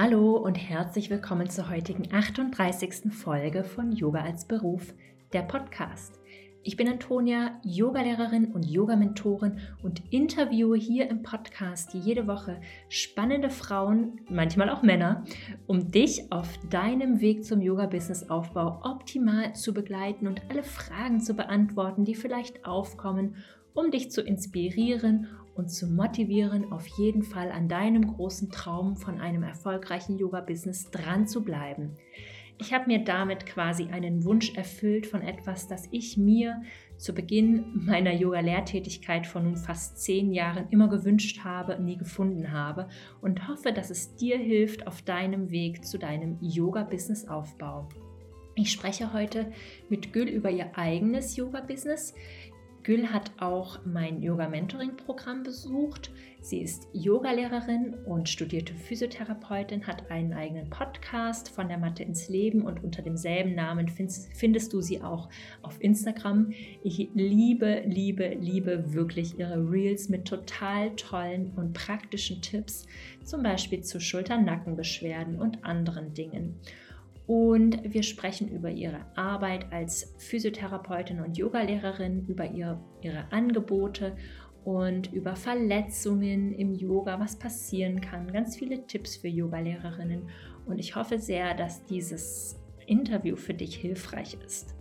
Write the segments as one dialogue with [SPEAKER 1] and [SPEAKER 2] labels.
[SPEAKER 1] Hallo und herzlich willkommen zur heutigen 38. Folge von Yoga als Beruf, der Podcast. Ich bin Antonia, Yogalehrerin und Yogamentorin und interviewe hier im Podcast jede Woche spannende Frauen, manchmal auch Männer, um dich auf deinem Weg zum Yoga-Business-Aufbau optimal zu begleiten und alle Fragen zu beantworten, die vielleicht aufkommen, um dich zu inspirieren und zu motivieren, auf jeden Fall an deinem großen Traum von einem erfolgreichen Yoga-Business dran zu bleiben. Ich habe mir damit quasi einen Wunsch erfüllt von etwas, das ich mir zu Beginn meiner Yoga-Lehrtätigkeit von nun fast zehn Jahren immer gewünscht habe, nie gefunden habe und hoffe, dass es dir hilft auf deinem Weg zu deinem Yoga-Business-Aufbau. Ich spreche heute mit Gül über ihr eigenes Yoga-Business, Gül hat auch mein Yoga-Mentoring-Programm besucht. Sie ist Yogalehrerin und studierte Physiotherapeutin, hat einen eigenen Podcast von der Matte ins Leben und unter demselben Namen findest, findest du sie auch auf Instagram. Ich liebe, liebe, liebe wirklich ihre Reels mit total tollen und praktischen Tipps, zum Beispiel zu Schulter-Nackenbeschwerden und anderen Dingen. Und wir sprechen über ihre Arbeit als Physiotherapeutin und Yogalehrerin, über ihr, ihre Angebote und über Verletzungen im Yoga, was passieren kann. Ganz viele Tipps für Yogalehrerinnen. Und ich hoffe sehr, dass dieses Interview für dich hilfreich ist.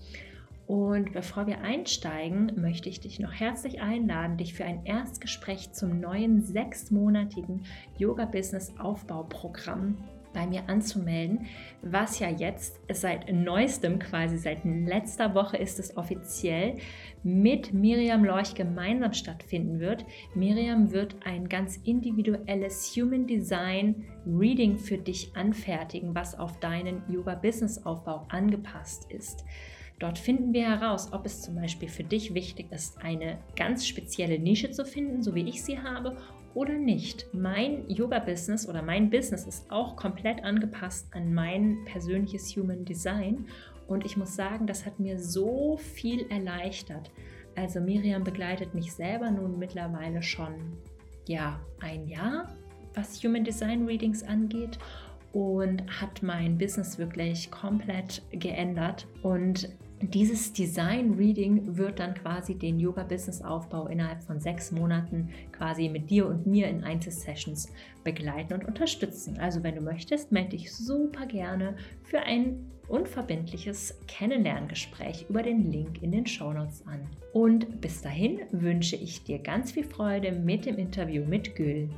[SPEAKER 1] Und bevor wir einsteigen, möchte ich dich noch herzlich einladen, dich für ein Erstgespräch zum neuen sechsmonatigen Yoga-Business-Aufbauprogramm bei mir anzumelden, was ja jetzt seit neuestem, quasi seit letzter Woche ist es offiziell, mit Miriam Lorch gemeinsam stattfinden wird. Miriam wird ein ganz individuelles Human Design Reading für dich anfertigen, was auf deinen Yoga-Business-Aufbau angepasst ist. Dort finden wir heraus, ob es zum Beispiel für dich wichtig ist, eine ganz spezielle Nische zu finden, so wie ich sie habe, oder nicht. Mein Yoga-Business oder mein Business ist auch komplett angepasst an mein persönliches Human Design. Und ich muss sagen, das hat mir so viel erleichtert. Also Miriam begleitet mich selber nun mittlerweile schon ja ein Jahr, was Human Design Readings angeht und hat mein Business wirklich komplett geändert. Und dieses Design Reading wird dann quasi den Yoga Business Aufbau innerhalb von sechs Monaten quasi mit dir und mir in Einzelsessions begleiten und unterstützen. Also wenn du möchtest, melde dich super gerne für ein unverbindliches Kennenlerngespräch über den Link in den Show Notes an. Und bis dahin wünsche ich dir ganz viel Freude mit dem Interview mit Gül.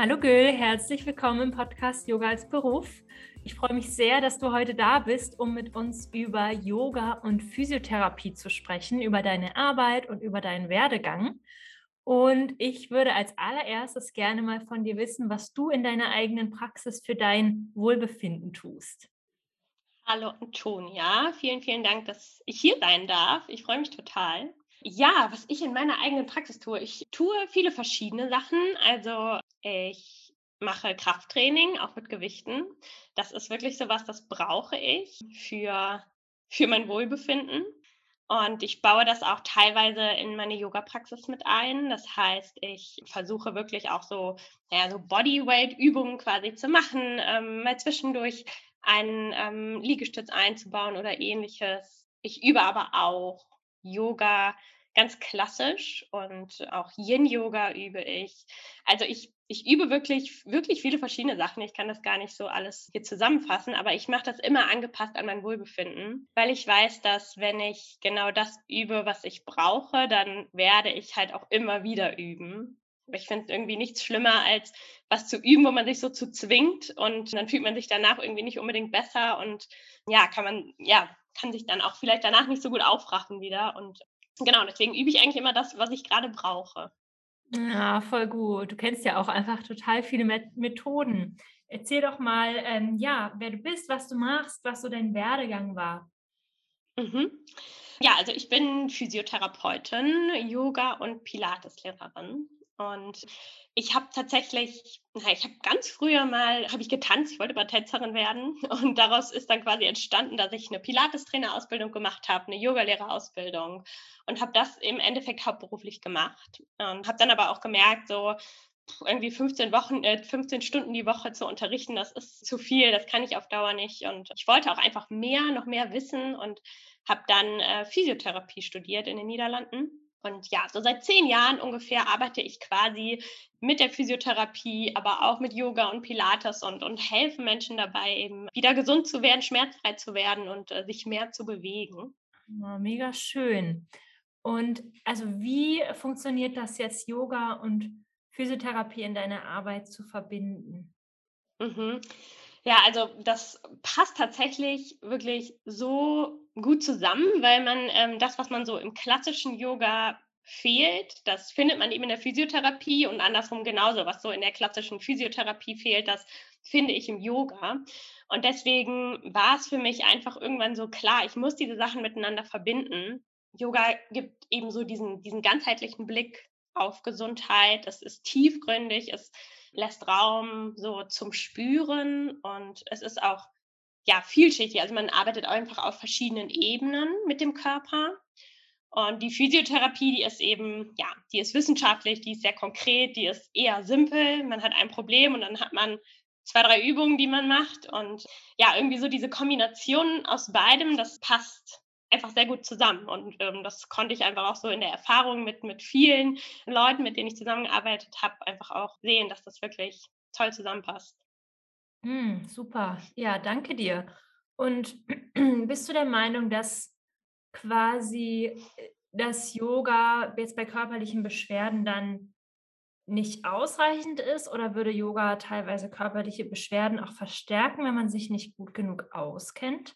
[SPEAKER 1] Hallo Gül, herzlich willkommen im Podcast Yoga als Beruf. Ich freue mich sehr, dass du heute da bist, um mit uns über Yoga und Physiotherapie zu sprechen, über deine Arbeit und über deinen Werdegang. Und ich würde als allererstes gerne mal von dir wissen, was du in deiner eigenen Praxis für dein Wohlbefinden tust.
[SPEAKER 2] Hallo Antonia, vielen, vielen Dank, dass ich hier sein darf. Ich freue mich total. Ja, was ich in meiner eigenen Praxis tue. Ich tue viele verschiedene Sachen. Also ich mache Krafttraining, auch mit Gewichten. Das ist wirklich so was, das brauche ich für, für mein Wohlbefinden. Und ich baue das auch teilweise in meine Yoga-Praxis mit ein. Das heißt, ich versuche wirklich auch so, ja, so Bodyweight-Übungen quasi zu machen, ähm, mal zwischendurch einen ähm, Liegestütz einzubauen oder ähnliches. Ich übe aber auch Yoga ganz klassisch und auch Yin-Yoga übe ich. Also ich, ich übe wirklich, wirklich viele verschiedene Sachen. Ich kann das gar nicht so alles hier zusammenfassen, aber ich mache das immer angepasst an mein Wohlbefinden, weil ich weiß, dass wenn ich genau das übe, was ich brauche, dann werde ich halt auch immer wieder üben. Ich finde es irgendwie nichts schlimmer, als was zu üben, wo man sich so zu zwingt und dann fühlt man sich danach irgendwie nicht unbedingt besser und ja, kann man, ja, kann sich dann auch vielleicht danach nicht so gut aufraffen wieder. Und genau, deswegen übe ich eigentlich immer das, was ich gerade brauche.
[SPEAKER 1] Ja, voll gut. Du kennst ja auch einfach total viele Methoden. Erzähl doch mal, ähm, ja, wer du bist, was du machst, was so dein Werdegang war.
[SPEAKER 2] Mhm. Ja, also ich bin Physiotherapeutin, Yoga- und Pilateslehrerin. Und ich habe tatsächlich, na, ich habe ganz früher mal, habe ich getanzt, ich wollte mal Tänzerin werden. Und daraus ist dann quasi entstanden, dass ich eine Pilates-Trainer-Ausbildung gemacht habe, eine Yogalehrerausbildung und habe das im Endeffekt hauptberuflich gemacht. Und habe dann aber auch gemerkt, so, irgendwie 15 Wochen, äh, 15 Stunden die Woche zu unterrichten, das ist zu viel, das kann ich auf Dauer nicht. Und ich wollte auch einfach mehr, noch mehr wissen und habe dann äh, Physiotherapie studiert in den Niederlanden. Und ja, so seit zehn Jahren ungefähr arbeite ich quasi mit der Physiotherapie, aber auch mit Yoga und Pilates und, und helfe Menschen dabei, eben wieder gesund zu werden, schmerzfrei zu werden und äh, sich mehr zu bewegen.
[SPEAKER 3] Oh, mega schön. Und also wie funktioniert das jetzt Yoga und Physiotherapie in deiner Arbeit zu verbinden?
[SPEAKER 2] Mhm. Ja, also das passt tatsächlich wirklich so gut zusammen, weil man ähm, das, was man so im klassischen Yoga fehlt, das findet man eben in der Physiotherapie und andersrum genauso, was so in der klassischen Physiotherapie fehlt, das finde ich im Yoga. Und deswegen war es für mich einfach irgendwann so klar, ich muss diese Sachen miteinander verbinden. Yoga gibt eben so diesen, diesen ganzheitlichen Blick auf Gesundheit. Es ist tiefgründig, es lässt Raum so zum Spüren und es ist auch ja vielschichtig. Also man arbeitet einfach auf verschiedenen Ebenen mit dem Körper. Und die Physiotherapie, die ist eben, ja, die ist wissenschaftlich, die ist sehr konkret, die ist eher simpel. Man hat ein Problem und dann hat man zwei, drei Übungen, die man macht. Und ja, irgendwie so diese Kombination aus beidem, das passt einfach sehr gut zusammen. Und ähm, das konnte ich einfach auch so in der Erfahrung mit, mit vielen Leuten, mit denen ich zusammengearbeitet habe, einfach auch sehen, dass das wirklich toll zusammenpasst.
[SPEAKER 3] Hm, super. Ja, danke dir. Und bist du der Meinung, dass quasi äh, das Yoga jetzt bei körperlichen Beschwerden dann nicht ausreichend ist oder würde Yoga teilweise körperliche Beschwerden auch verstärken, wenn man sich nicht gut genug auskennt?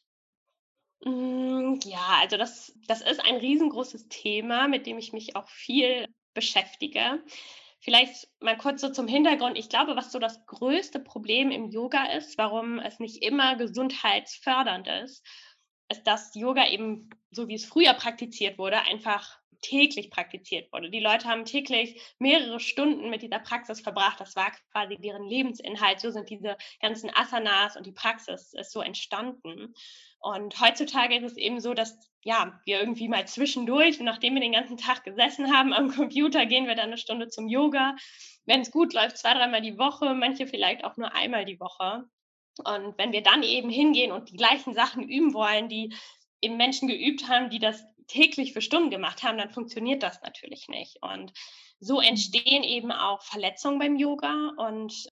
[SPEAKER 2] Hm, ja, also das, das ist ein riesengroßes Thema, mit dem ich mich auch viel beschäftige. Vielleicht mal kurz so zum Hintergrund. Ich glaube, was so das größte Problem im Yoga ist, warum es nicht immer gesundheitsfördernd ist, dass Yoga eben, so wie es früher praktiziert wurde, einfach täglich praktiziert wurde. Die Leute haben täglich mehrere Stunden mit dieser Praxis verbracht. Das war quasi deren Lebensinhalt. So sind diese ganzen Asanas und die Praxis ist so entstanden. Und heutzutage ist es eben so, dass ja, wir irgendwie mal zwischendurch, nachdem wir den ganzen Tag gesessen haben am Computer, gehen wir dann eine Stunde zum Yoga. Wenn es gut läuft, zwei, dreimal die Woche, manche vielleicht auch nur einmal die Woche. Und wenn wir dann eben hingehen und die gleichen Sachen üben wollen, die eben Menschen geübt haben, die das täglich für Stunden gemacht haben, dann funktioniert das natürlich nicht. Und so mhm. entstehen eben auch Verletzungen beim Yoga. Und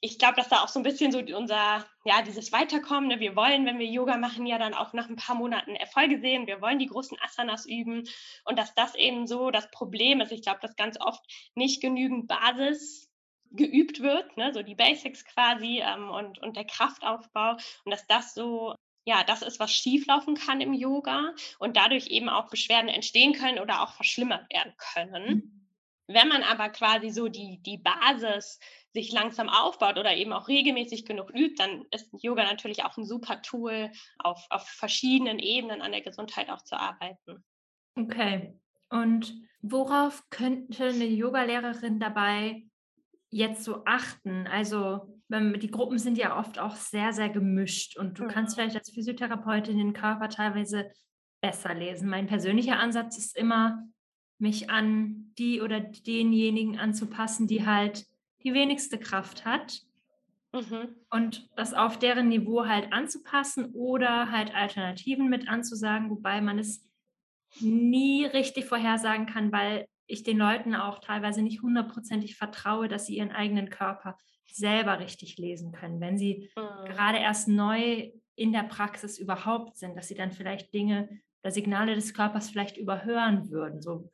[SPEAKER 2] ich glaube, dass da auch so ein bisschen so unser, ja, dieses Weiterkommen, ne? wir wollen, wenn wir Yoga machen, ja dann auch nach ein paar Monaten Erfolge sehen, wir wollen die großen Asanas üben und dass das eben so das Problem ist. Ich glaube, dass ganz oft nicht genügend Basis geübt wird, ne? so die Basics quasi ähm, und, und der Kraftaufbau und dass das so ja, das ist, was schieflaufen kann im Yoga und dadurch eben auch Beschwerden entstehen können oder auch verschlimmert werden können. Mhm. Wenn man aber quasi so die, die Basis sich langsam aufbaut oder eben auch regelmäßig genug übt, dann ist Yoga natürlich auch ein super Tool, auf, auf verschiedenen Ebenen an der Gesundheit auch zu arbeiten.
[SPEAKER 3] Okay. Und worauf könnte eine Yogalehrerin dabei jetzt so achten? Also die Gruppen sind ja oft auch sehr, sehr gemischt und du kannst vielleicht als Physiotherapeutin den Körper teilweise besser lesen. Mein persönlicher Ansatz ist immer, mich an die oder denjenigen anzupassen, die halt die wenigste Kraft hat. Mhm. Und das auf deren Niveau halt anzupassen oder halt Alternativen mit anzusagen, wobei man es nie richtig vorhersagen kann, weil ich den Leuten auch teilweise nicht hundertprozentig vertraue, dass sie ihren eigenen Körper selber richtig lesen können, wenn sie mhm. gerade erst neu in der Praxis überhaupt sind, dass sie dann vielleicht Dinge oder Signale des Körpers vielleicht überhören würden. So,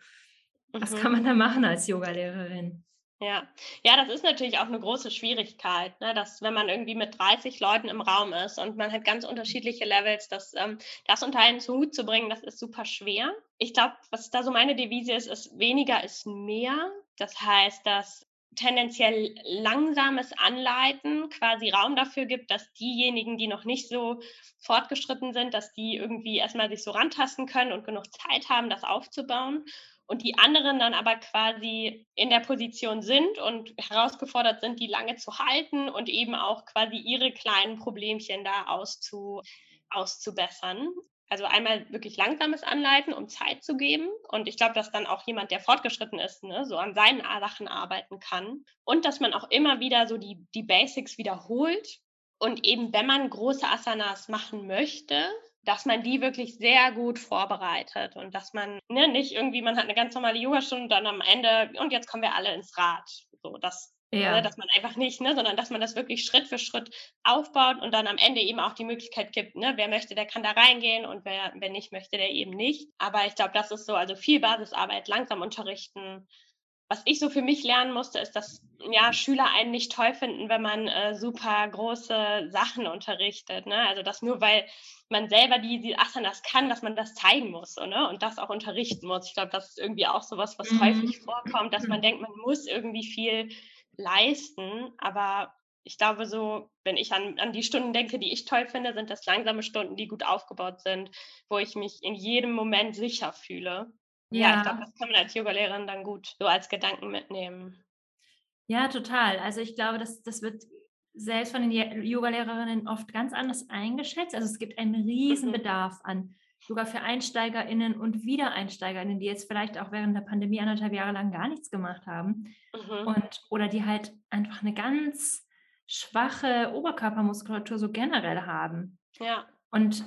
[SPEAKER 3] mhm. was kann man da machen als Yogalehrerin?
[SPEAKER 2] Ja, ja, das ist natürlich auch eine große Schwierigkeit, ne? dass wenn man irgendwie mit 30 Leuten im Raum ist und man hat ganz unterschiedliche Levels, dass ähm, das unter einen Hut zu bringen, das ist super schwer. Ich glaube, was da so meine Devise ist, ist weniger ist mehr. Das heißt, dass tendenziell langsames Anleiten quasi Raum dafür gibt, dass diejenigen, die noch nicht so fortgeschritten sind, dass die irgendwie erstmal sich so rantasten können und genug Zeit haben, das aufzubauen und die anderen dann aber quasi in der Position sind und herausgefordert sind, die lange zu halten und eben auch quasi ihre kleinen Problemchen da auszu, auszubessern. Also einmal wirklich langsames Anleiten, um Zeit zu geben. Und ich glaube, dass dann auch jemand, der fortgeschritten ist, ne, so an seinen Sachen arbeiten kann. Und dass man auch immer wieder so die, die Basics wiederholt. Und eben, wenn man große Asanas machen möchte, dass man die wirklich sehr gut vorbereitet und dass man ne, nicht irgendwie, man hat eine ganz normale Yogastunde und dann am Ende, und jetzt kommen wir alle ins Rad. So, das, ne, ja. ne, dass man einfach nicht, ne, sondern dass man das wirklich Schritt für Schritt aufbaut und dann am Ende eben auch die Möglichkeit gibt, ne, wer möchte, der kann da reingehen und wer, wer nicht möchte, der eben nicht. Aber ich glaube, das ist so, also viel Basisarbeit, langsam unterrichten, was ich so für mich lernen musste, ist, dass ja, Schüler einen nicht toll finden, wenn man äh, super große Sachen unterrichtet. Ne? Also dass nur weil man selber die, die Asanas kann, dass man das zeigen muss ne? und das auch unterrichten muss. Ich glaube, das ist irgendwie auch so was, was mhm. häufig vorkommt, dass man denkt, man muss irgendwie viel leisten. Aber ich glaube, so, wenn ich an, an die Stunden denke, die ich toll finde, sind das langsame Stunden, die gut aufgebaut sind, wo ich mich in jedem Moment sicher fühle. Ja, ich glaube, das kann man als Yogalehrerin dann gut so als Gedanken mitnehmen.
[SPEAKER 3] Ja, total. Also ich glaube, das, das wird selbst von den Yogalehrerinnen oft ganz anders eingeschätzt. Also es gibt einen riesen mhm. Bedarf an Yoga für EinsteigerInnen und WiedereinsteigerInnen, die jetzt vielleicht auch während der Pandemie anderthalb Jahre lang gar nichts gemacht haben. Mhm. Und, oder die halt einfach eine ganz schwache Oberkörpermuskulatur so generell haben.
[SPEAKER 2] Ja.
[SPEAKER 3] Und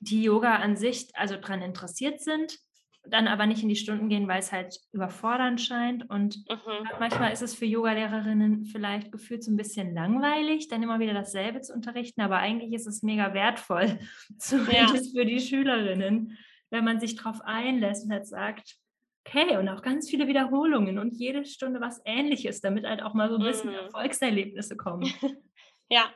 [SPEAKER 3] die Yoga an sich also daran interessiert sind, dann aber nicht in die Stunden gehen, weil es halt überfordernd scheint. Und mhm. manchmal ist es für Yogalehrerinnen vielleicht gefühlt so ein bisschen langweilig, dann immer wieder dasselbe zu unterrichten, aber eigentlich ist es mega wertvoll, zumindest ja. für die Schülerinnen, wenn man sich darauf einlässt und halt sagt, okay, und auch ganz viele Wiederholungen und jede Stunde was ähnliches, damit halt auch mal so ein bisschen mhm. Erfolgserlebnisse kommen.
[SPEAKER 2] Ja,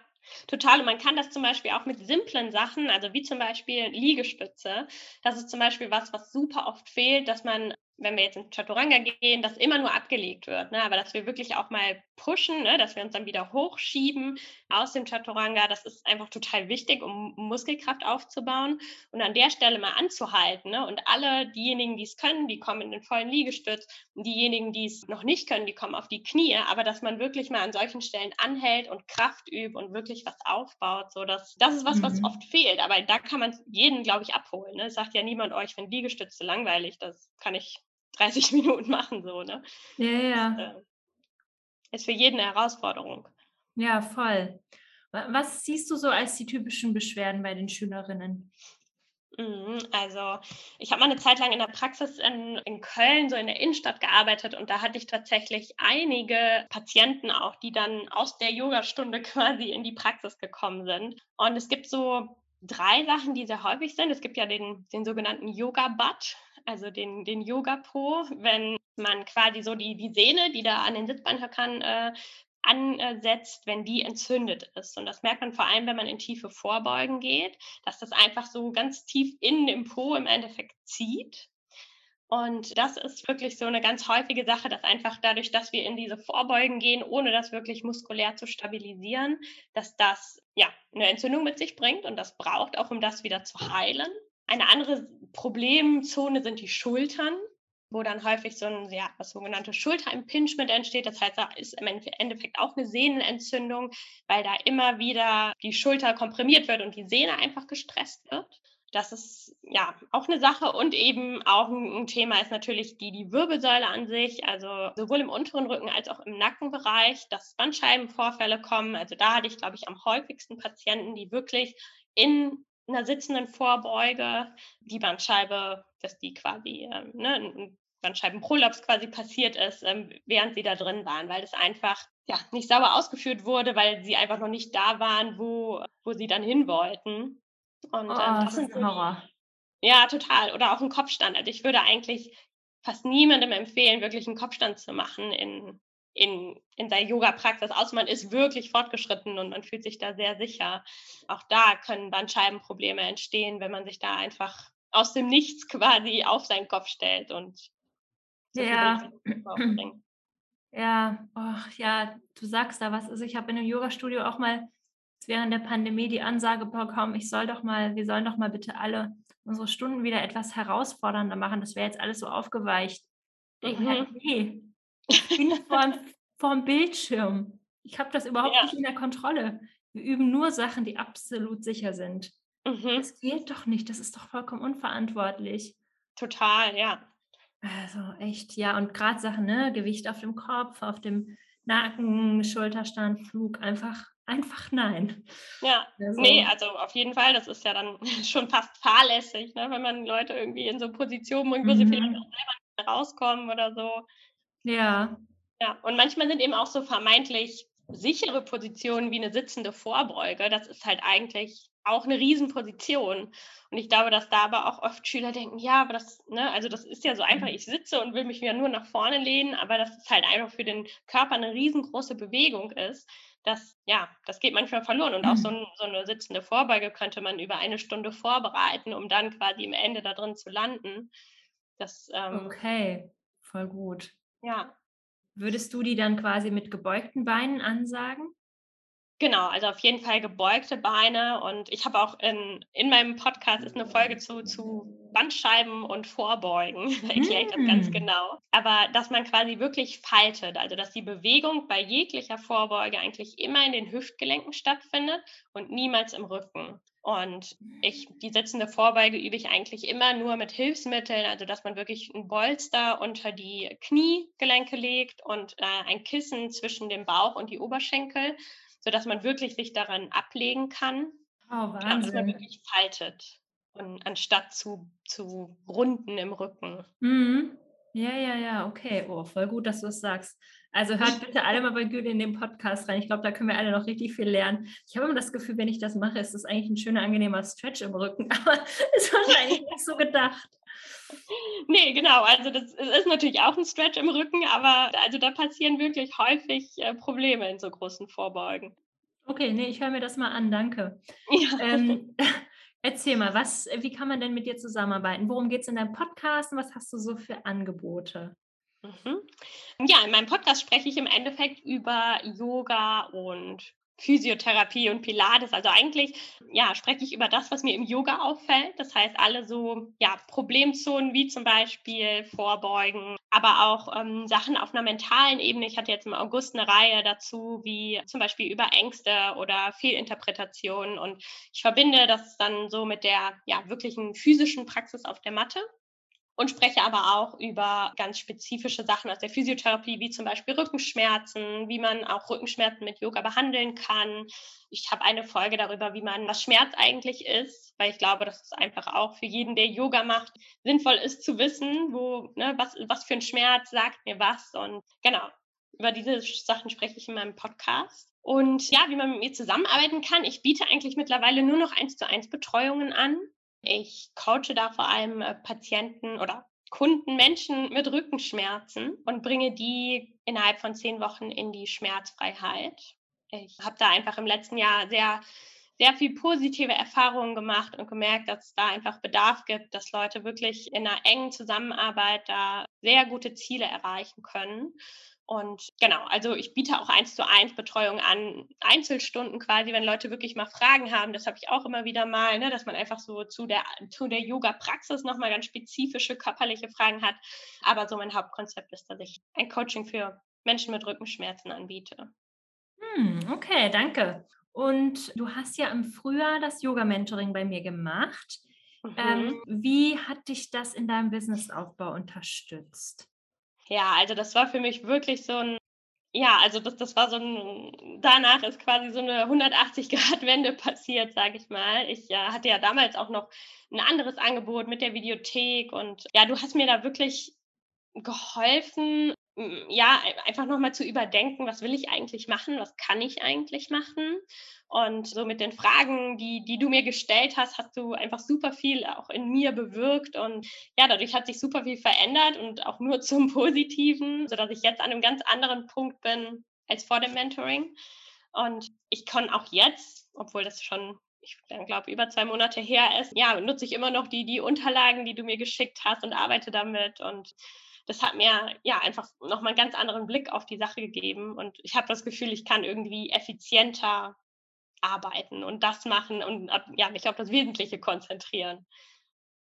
[SPEAKER 2] Total. Und man kann das zum Beispiel auch mit simplen Sachen, also wie zum Beispiel Liegestütze. Das ist zum Beispiel was, was super oft fehlt, dass man wenn wir jetzt in Chaturanga gehen, dass immer nur abgelegt wird, ne? aber dass wir wirklich auch mal pushen, ne? dass wir uns dann wieder hochschieben aus dem Chaturanga, das ist einfach total wichtig, um Muskelkraft aufzubauen und an der Stelle mal anzuhalten. Ne? Und alle diejenigen, die es können, die kommen in den vollen Liegestütz und diejenigen, die es noch nicht können, die kommen auf die Knie, aber dass man wirklich mal an solchen Stellen anhält und Kraft übt und wirklich was aufbaut, so dass das ist was, was mhm. oft fehlt, aber da kann man jeden, glaube ich, abholen. Ne? Es sagt ja niemand euch, wenn Liegestütze langweilig, das kann ich 30 Minuten machen, so, ne?
[SPEAKER 3] Ja, ja.
[SPEAKER 2] Das, äh, ist für jeden eine Herausforderung.
[SPEAKER 3] Ja, voll. Was siehst du so als die typischen Beschwerden bei den Schülerinnen?
[SPEAKER 2] Mhm, also, ich habe mal eine Zeit lang in der Praxis in, in Köln, so in der Innenstadt gearbeitet und da hatte ich tatsächlich einige Patienten auch, die dann aus der Yogastunde quasi in die Praxis gekommen sind. Und es gibt so drei Sachen, die sehr häufig sind. Es gibt ja den, den sogenannten Yoga-Butt also den, den Yoga-Po, wenn man quasi so die, die Sehne, die da an den Sitzbeinhöckern äh, ansetzt, wenn die entzündet ist. Und das merkt man vor allem, wenn man in tiefe Vorbeugen geht, dass das einfach so ganz tief innen im Po im Endeffekt zieht. Und das ist wirklich so eine ganz häufige Sache, dass einfach dadurch, dass wir in diese Vorbeugen gehen, ohne das wirklich muskulär zu stabilisieren, dass das ja eine Entzündung mit sich bringt und das braucht auch, um das wieder zu heilen. Eine andere Problemzone sind die Schultern, wo dann häufig so ein ja, das sogenannte Schulterimpingement entsteht. Das heißt, da ist im Endeffekt auch eine Sehnenentzündung, weil da immer wieder die Schulter komprimiert wird und die Sehne einfach gestresst wird. Das ist ja auch eine Sache und eben auch ein, Thema ist natürlich die, die Wirbelsäule an sich, also sowohl im unteren Rücken als auch im Nackenbereich, dass Bandscheibenvorfälle kommen. Also da hatte ich, glaube ich, am häufigsten Patienten, die wirklich in einer sitzenden Vorbeuge die Bandscheibe, dass die quasi, ähm, ne, ein Bandscheibenprolaps quasi passiert ist, ähm, während sie da drin waren, weil das einfach ja, nicht sauber ausgeführt wurde, weil sie einfach noch nicht da waren, wo, wo sie dann hin wollten.
[SPEAKER 3] Und, oh, ähm, das, das ist ein Horror.
[SPEAKER 2] Ja, total. Oder auch ein Kopfstand. Also ich würde eigentlich fast niemandem empfehlen, wirklich einen Kopfstand zu machen in, in, in seiner Yoga-Praxis, außer man ist wirklich fortgeschritten und man fühlt sich da sehr sicher. Auch da können Bandscheibenprobleme entstehen, wenn man sich da einfach aus dem Nichts quasi auf seinen Kopf stellt und
[SPEAKER 3] so ja. Ja, oh, ja, du sagst da was. Also ich habe in einem Yoga-Studio auch mal während der Pandemie die Ansage bekommen, ich soll doch mal, wir sollen doch mal bitte alle unsere Stunden wieder etwas herausfordernder machen, das wäre jetzt alles so aufgeweicht. Denken mhm. halt, nee, ich bin vor, vor dem Bildschirm. Ich habe das überhaupt ja. nicht in der Kontrolle. Wir üben nur Sachen, die absolut sicher sind. Mhm. Das geht doch nicht. Das ist doch vollkommen unverantwortlich.
[SPEAKER 2] Total, ja.
[SPEAKER 3] Also echt, ja. Und gerade Sachen, ne? Gewicht auf dem Kopf, auf dem Nacken, Schulterstand, Flug, einfach, einfach nein.
[SPEAKER 2] Ja, also, nee, also auf jeden Fall, das ist ja dann schon fast fahrlässig, ne? wenn man Leute irgendwie in so Positionen bringt, wo mhm. sie vielleicht auch selber nicht rauskommen oder so.
[SPEAKER 3] Ja.
[SPEAKER 2] Ja, und manchmal sind eben auch so vermeintlich sichere Positionen wie eine sitzende Vorbeuge. Das ist halt eigentlich auch eine Riesenposition. Und ich glaube, dass da aber auch oft Schüler denken, ja, aber das, ne, also das ist ja so einfach, mhm. ich sitze und will mich ja nur nach vorne lehnen, aber dass es halt einfach für den Körper eine riesengroße Bewegung ist. Das, ja, das geht manchmal verloren. Und auch so, ein, so eine sitzende Vorbeuge könnte man über eine Stunde vorbereiten, um dann quasi im Ende da drin zu landen.
[SPEAKER 3] Das, ähm, okay, voll gut.
[SPEAKER 2] Ja.
[SPEAKER 3] Würdest du die dann quasi mit gebeugten Beinen ansagen?
[SPEAKER 2] Genau, also auf jeden Fall gebeugte Beine und ich habe auch in, in meinem Podcast ist eine Folge zu, zu Bandscheiben und Vorbeugen, da erkläre ich das ganz mm. genau. Aber dass man quasi wirklich faltet, also dass die Bewegung bei jeglicher Vorbeuge eigentlich immer in den Hüftgelenken stattfindet und niemals im Rücken. Und ich, die sitzende Vorbeuge übe ich eigentlich immer nur mit Hilfsmitteln, also dass man wirklich ein Bolster unter die Kniegelenke legt und äh, ein Kissen zwischen dem Bauch und die Oberschenkel sodass man wirklich sich daran ablegen kann.
[SPEAKER 3] Oh, Wahnsinn.
[SPEAKER 2] Dass man wirklich faltet, und, anstatt zu, zu runden im Rücken.
[SPEAKER 3] Mhm. Ja, ja, ja, okay. Oh, voll gut, dass du es sagst. Also hört bitte alle mal bei Güle in den Podcast rein. Ich glaube, da können wir alle noch richtig viel lernen. Ich habe immer das Gefühl, wenn ich das mache, ist das eigentlich ein schöner, angenehmer Stretch im Rücken. Aber ist wahrscheinlich nicht so gedacht.
[SPEAKER 2] Nee, genau. Also das ist natürlich auch ein Stretch im Rücken, aber also da passieren wirklich häufig äh, Probleme in so großen Vorbeugen.
[SPEAKER 3] Okay, nee, ich höre mir das mal an, danke. Ja. Ähm, erzähl mal, was, wie kann man denn mit dir zusammenarbeiten? Worum geht es in deinem Podcast und was hast du so für Angebote?
[SPEAKER 2] Mhm. Ja, in meinem Podcast spreche ich im Endeffekt über Yoga und Physiotherapie und Pilates. Also eigentlich, ja, spreche ich über das, was mir im Yoga auffällt. Das heißt, alle so, ja, Problemzonen wie zum Beispiel Vorbeugen, aber auch ähm, Sachen auf einer mentalen Ebene. Ich hatte jetzt im August eine Reihe dazu, wie zum Beispiel über Ängste oder Fehlinterpretationen. Und ich verbinde das dann so mit der, ja, wirklichen physischen Praxis auf der Matte und spreche aber auch über ganz spezifische Sachen aus der Physiotherapie, wie zum Beispiel Rückenschmerzen, wie man auch Rückenschmerzen mit Yoga behandeln kann. Ich habe eine Folge darüber, wie man, was Schmerz eigentlich ist, weil ich glaube, dass es einfach auch für jeden, der Yoga macht, sinnvoll ist zu wissen, wo, ne, was, was für ein Schmerz sagt mir was. Und genau, über diese Sachen spreche ich in meinem Podcast. Und ja, wie man mit mir zusammenarbeiten kann. Ich biete eigentlich mittlerweile nur noch eins zu eins Betreuungen an. Ich coache da vor allem äh, Patienten oder Kunden, Menschen mit Rückenschmerzen und bringe die innerhalb von zehn Wochen in die Schmerzfreiheit. Ich habe da einfach im letzten Jahr sehr, sehr viel positive Erfahrungen gemacht und gemerkt, dass es da einfach Bedarf gibt, dass Leute wirklich in einer engen Zusammenarbeit da sehr gute Ziele erreichen können. Und genau, also ich biete auch eins zu eins Betreuung an, Einzelstunden quasi, wenn Leute wirklich mal Fragen haben. Das habe ich auch immer wieder mal, ne, dass man einfach so zu der, zu der Yoga-Praxis nochmal ganz spezifische körperliche Fragen hat. Aber so mein Hauptkonzept ist, dass ich ein Coaching für Menschen mit Rückenschmerzen anbiete.
[SPEAKER 3] Hm, okay, danke. Und du hast ja im Frühjahr das Yoga-Mentoring bei mir gemacht. Mhm. Ähm, wie hat dich das in deinem Businessaufbau unterstützt?
[SPEAKER 2] Ja, also das war für mich wirklich so ein, ja, also das, das war so ein, danach ist quasi so eine 180-Grad-Wende passiert, sage ich mal. Ich ja, hatte ja damals auch noch ein anderes Angebot mit der Videothek und ja, du hast mir da wirklich geholfen, ja, einfach nochmal zu überdenken, was will ich eigentlich machen, was kann ich eigentlich machen. Und so mit den Fragen, die, die du mir gestellt hast, hast du einfach super viel auch in mir bewirkt. Und ja, dadurch hat sich super viel verändert und auch nur zum Positiven, sodass ich jetzt an einem ganz anderen Punkt bin als vor dem Mentoring. Und ich kann auch jetzt, obwohl das schon ich glaube, über zwei Monate her ist, ja, nutze ich immer noch die, die Unterlagen, die du mir geschickt hast und arbeite damit. Und das hat mir ja einfach nochmal einen ganz anderen Blick auf die Sache gegeben. Und ich habe das Gefühl, ich kann irgendwie effizienter arbeiten und das machen und ja, mich auf das Wesentliche konzentrieren.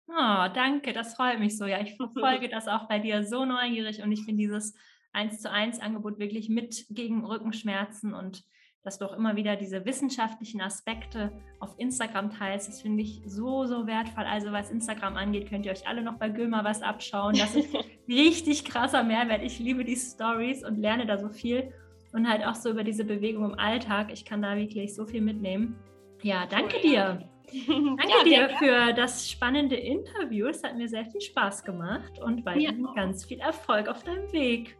[SPEAKER 3] Oh, danke, das freut mich so. Ja, ich verfolge das auch bei dir so neugierig und ich finde dieses 1 zu 1 Angebot wirklich mit gegen Rückenschmerzen und dass du auch immer wieder diese wissenschaftlichen Aspekte auf Instagram teilst. Das finde ich so, so wertvoll. Also was Instagram angeht, könnt ihr euch alle noch bei Gülma was abschauen. Das ist richtig krasser Mehrwert. Ich liebe die Stories und lerne da so viel. Und halt auch so über diese Bewegung im Alltag. Ich kann da wirklich so viel mitnehmen. Ja, danke dir. Danke ja, dir für das spannende Interview. Es hat mir sehr viel Spaß gemacht und weiterhin ja. ganz viel Erfolg auf deinem Weg.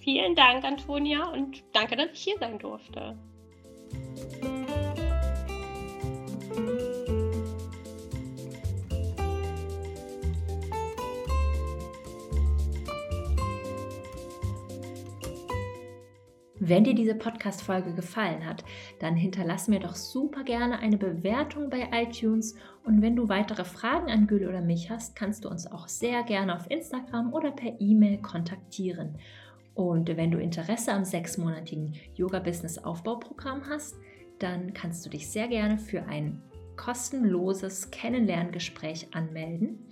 [SPEAKER 2] Vielen Dank, Antonia, und danke, dass ich hier sein durfte.
[SPEAKER 3] Wenn dir diese Podcast-Folge gefallen hat, dann hinterlass mir doch super gerne eine Bewertung bei iTunes. Und wenn du weitere Fragen an Gül oder mich hast, kannst du uns auch sehr gerne auf Instagram oder per E-Mail kontaktieren. Und wenn du Interesse am sechsmonatigen Yoga-Business-Aufbauprogramm hast, dann kannst du dich sehr gerne für ein kostenloses Kennenlerngespräch anmelden.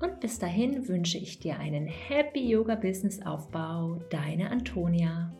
[SPEAKER 3] Und bis dahin wünsche ich dir einen Happy Yoga Business Aufbau. Deine Antonia.